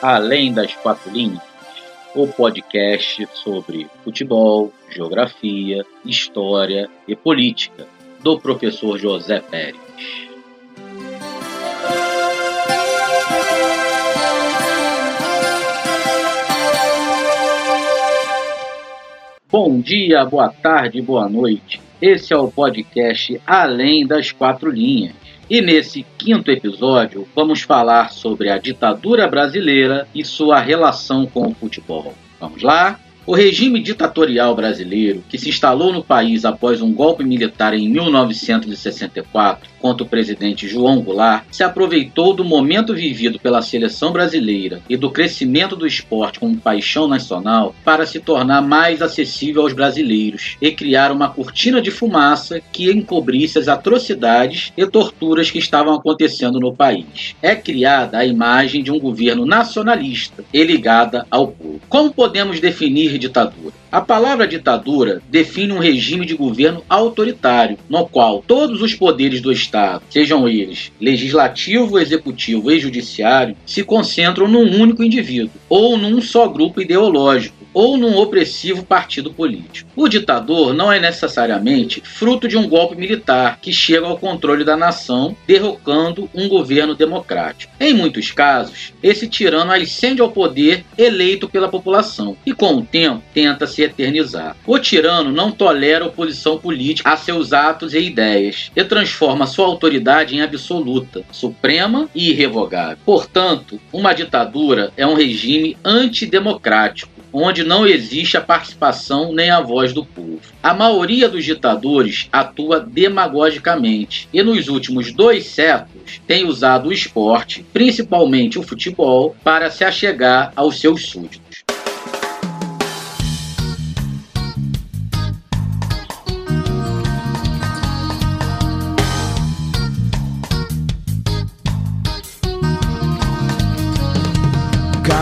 Além das Quatro Linhas, o podcast sobre futebol, geografia, história e política, do professor José Pérez. Dia, boa tarde, boa noite. Esse é o podcast Além das Quatro Linhas e nesse quinto episódio, vamos falar sobre a ditadura brasileira e sua relação com o futebol. Vamos lá? O regime ditatorial brasileiro, que se instalou no país após um golpe militar em 1964 contra o presidente João Goulart, se aproveitou do momento vivido pela seleção brasileira e do crescimento do esporte como paixão nacional para se tornar mais acessível aos brasileiros e criar uma cortina de fumaça que encobrisse as atrocidades e torturas que estavam acontecendo no país. É criada a imagem de um governo nacionalista e ligada ao povo. Como podemos definir ditadura. A palavra ditadura define um regime de governo autoritário, no qual todos os poderes do Estado, sejam eles legislativo, executivo e judiciário, se concentram num único indivíduo ou num só grupo ideológico ou num opressivo partido político. O ditador não é necessariamente fruto de um golpe militar que chega ao controle da nação, derrocando um governo democrático. Em muitos casos, esse tirano ascende ao poder eleito pela população e, com o tempo, tenta se eternizar. O tirano não tolera oposição política a seus atos e ideias e transforma sua autoridade em absoluta, suprema e irrevogável. Portanto, uma ditadura é um regime antidemocrático onde não existe a participação nem a voz do povo. A maioria dos ditadores atua demagogicamente e nos últimos dois séculos tem usado o esporte, principalmente o futebol, para se achegar aos seus súditos.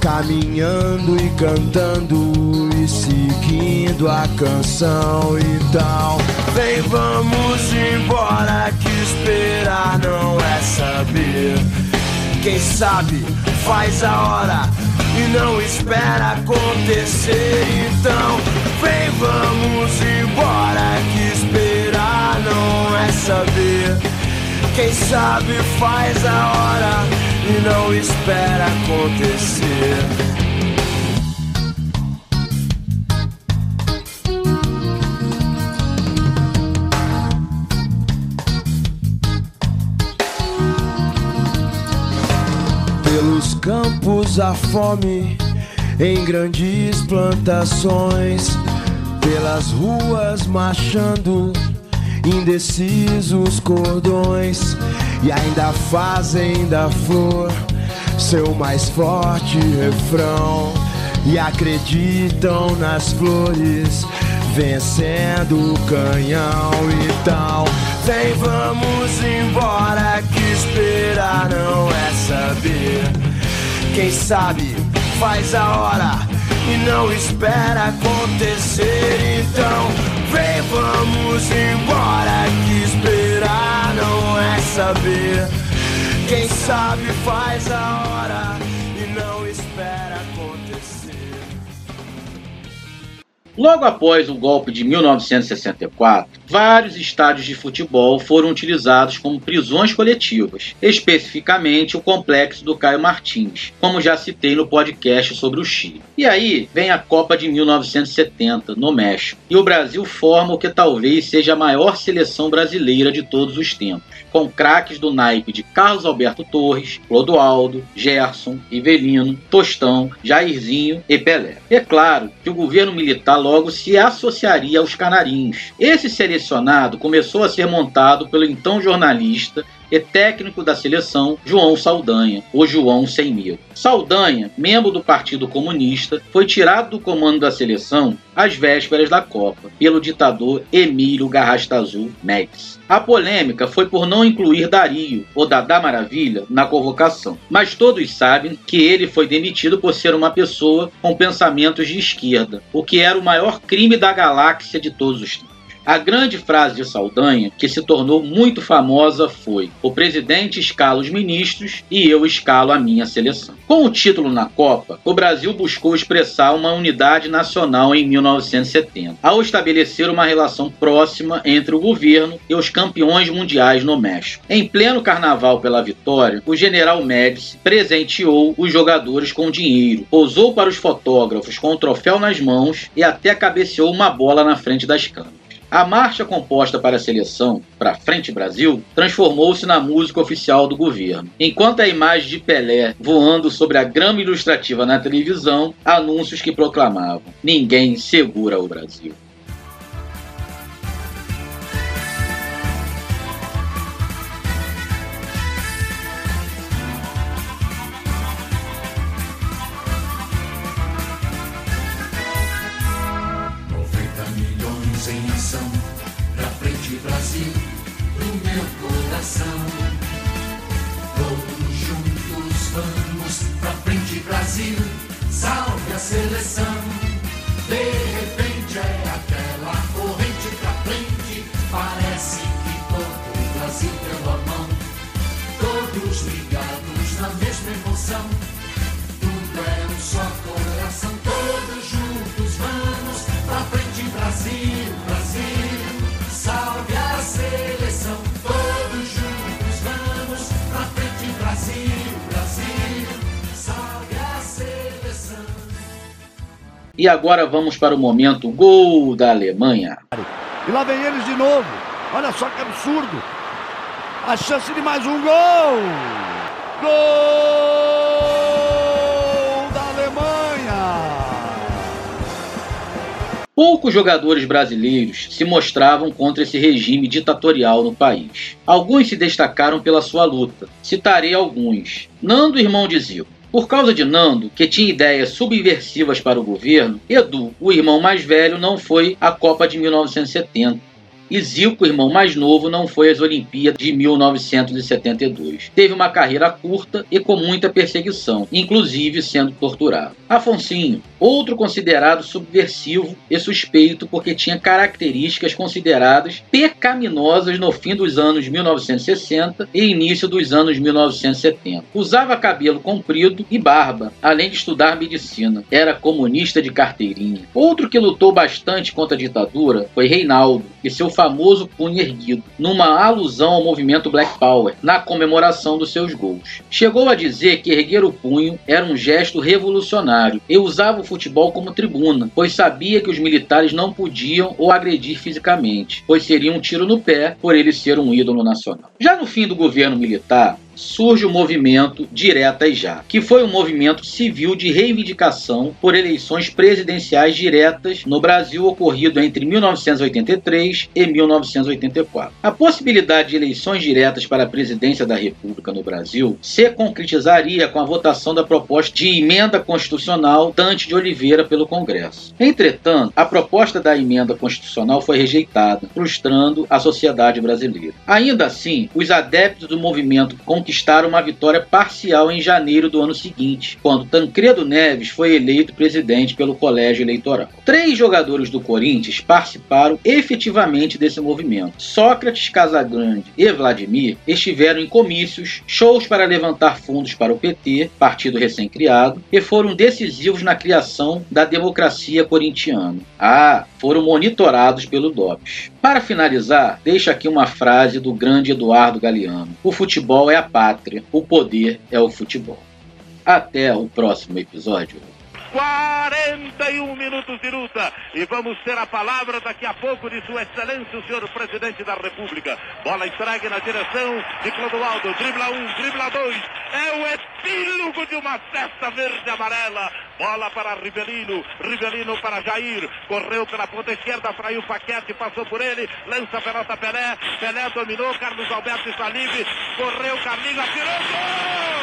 Caminhando e cantando e seguindo a canção. Então, vem, vamos embora. Que esperar não é saber. Quem sabe faz a hora e não espera acontecer. Então, vem, vamos embora. Que esperar não é saber. Quem sabe faz a hora e não espera acontecer. Pelos campos a fome em grandes plantações, pelas ruas marchando indecisos cordões e ainda fazem da flor seu mais forte refrão. E acreditam nas flores vencendo o canhão. Então vem vamos embora que esperar não é saber. Quem sabe faz a hora e não espera acontecer. Então vem vamos embora saber. Quem sabe faz a hora Logo após o golpe de 1964, vários estádios de futebol foram utilizados como prisões coletivas, especificamente o complexo do Caio Martins, como já citei no podcast sobre o Chile. E aí vem a Copa de 1970, no México, e o Brasil forma o que talvez seja a maior seleção brasileira de todos os tempos, com craques do naipe de Carlos Alberto Torres, Clodoaldo, Gerson, Ivelino, Tostão, Jairzinho e Pelé. É claro que o governo militar logo se associaria aos canarinhos. Esse selecionado começou a ser montado pelo então jornalista e técnico da seleção João Saldanha, o João Sem Medo. Saldanha, membro do Partido Comunista, foi tirado do comando da seleção às vésperas da Copa pelo ditador Emílio Garrastazu Médici. A polêmica foi por não incluir Dario, ou Dadá Maravilha, na convocação. Mas todos sabem que ele foi demitido por ser uma pessoa com pensamentos de esquerda, o que era o maior crime da galáxia de todos os tempos. A grande frase de Saldanha, que se tornou muito famosa, foi: O presidente escala os ministros e eu escalo a minha seleção. Com o título na Copa, o Brasil buscou expressar uma unidade nacional em 1970, ao estabelecer uma relação próxima entre o governo e os campeões mundiais no México. Em pleno carnaval pela vitória, o general Médici presenteou os jogadores com dinheiro, posou para os fotógrafos com o troféu nas mãos e até cabeceou uma bola na frente das câmeras. A marcha composta para a seleção, para Frente Brasil, transformou-se na música oficial do governo. Enquanto a imagem de Pelé voando sobre a grama ilustrativa na televisão, anúncios que proclamavam: Ninguém segura o Brasil. coração. Todos juntos vamos pra frente, Brasil, salve a seleção. De repente é aquela corrente pra frente, parece que todo o Brasil deu a mão. Todos ligados na mesma emoção. E agora vamos para o momento gol da Alemanha. E lá vem eles de novo. Olha só que absurdo. A chance de mais um gol. Gol da Alemanha. Poucos jogadores brasileiros se mostravam contra esse regime ditatorial no país. Alguns se destacaram pela sua luta. Citarei alguns. Nando, irmão de Zico. Por causa de Nando, que tinha ideias subversivas para o governo, Edu, o irmão mais velho, não foi à Copa de 1970 e Zico, irmão mais novo, não foi às Olimpíadas de 1972. Teve uma carreira curta e com muita perseguição, inclusive sendo torturado. Afonsinho, outro considerado subversivo e suspeito porque tinha características consideradas pecaminosas no fim dos anos 1960 e início dos anos 1970. Usava cabelo comprido e barba, além de estudar medicina. Era comunista de carteirinha. Outro que lutou bastante contra a ditadura foi Reinaldo e seu famoso punho erguido, numa alusão ao movimento Black Power, na comemoração dos seus gols. Chegou a dizer que erguer o punho era um gesto revolucionário e usava o futebol como tribuna, pois sabia que os militares não podiam o agredir fisicamente, pois seria um tiro no pé por ele ser um ídolo nacional. Já no fim do governo militar, surge o movimento Diretas Já, que foi um movimento civil de reivindicação por eleições presidenciais diretas no Brasil ocorrido entre 1983 e 1984. A possibilidade de eleições diretas para a presidência da República no Brasil se concretizaria com a votação da proposta de emenda constitucional Dante de Oliveira pelo Congresso. Entretanto, a proposta da emenda constitucional foi rejeitada, frustrando a sociedade brasileira. Ainda assim, os adeptos do movimento conquistaram uma vitória parcial em janeiro do ano seguinte, quando Tancredo Neves foi eleito presidente pelo colégio eleitoral. Três jogadores do Corinthians participaram efetivamente desse movimento. Sócrates Casagrande e Vladimir estiveram em comícios, shows para levantar fundos para o PT, partido recém-criado, e foram decisivos na criação da democracia corintiana. Ah, foram monitorados pelo DOPS. Para finalizar, deixo aqui uma frase do grande Eduardo Galeano: O futebol é a pátria, o poder é o futebol. Até o próximo episódio. 41 minutos de luta. E vamos ter a palavra daqui a pouco de Sua Excelência, o senhor presidente da República. Bola entregue na direção de Clodoaldo. Dribla um, dribla dois. É o epílogo de uma festa verde e amarela. Bola para Rivelino. Rivelino para Jair. Correu pela ponta esquerda, fraiu Paquete, passou por ele. Lança a pelota Pelé. Pelé dominou. Carlos Alberto está livre. Correu, Carlinhos, atirou. Gol!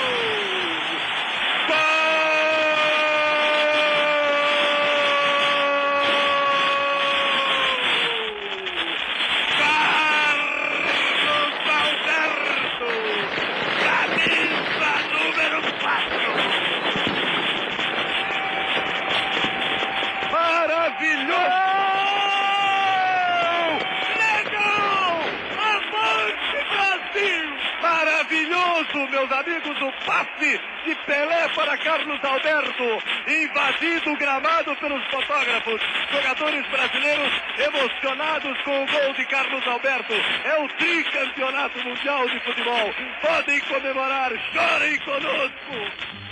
Meus amigos, o passe de Pelé para Carlos Alberto, invadido o gramado pelos fotógrafos. Jogadores brasileiros emocionados com o gol de Carlos Alberto. É o tricampeonato mundial de futebol. Podem comemorar, chorem conosco.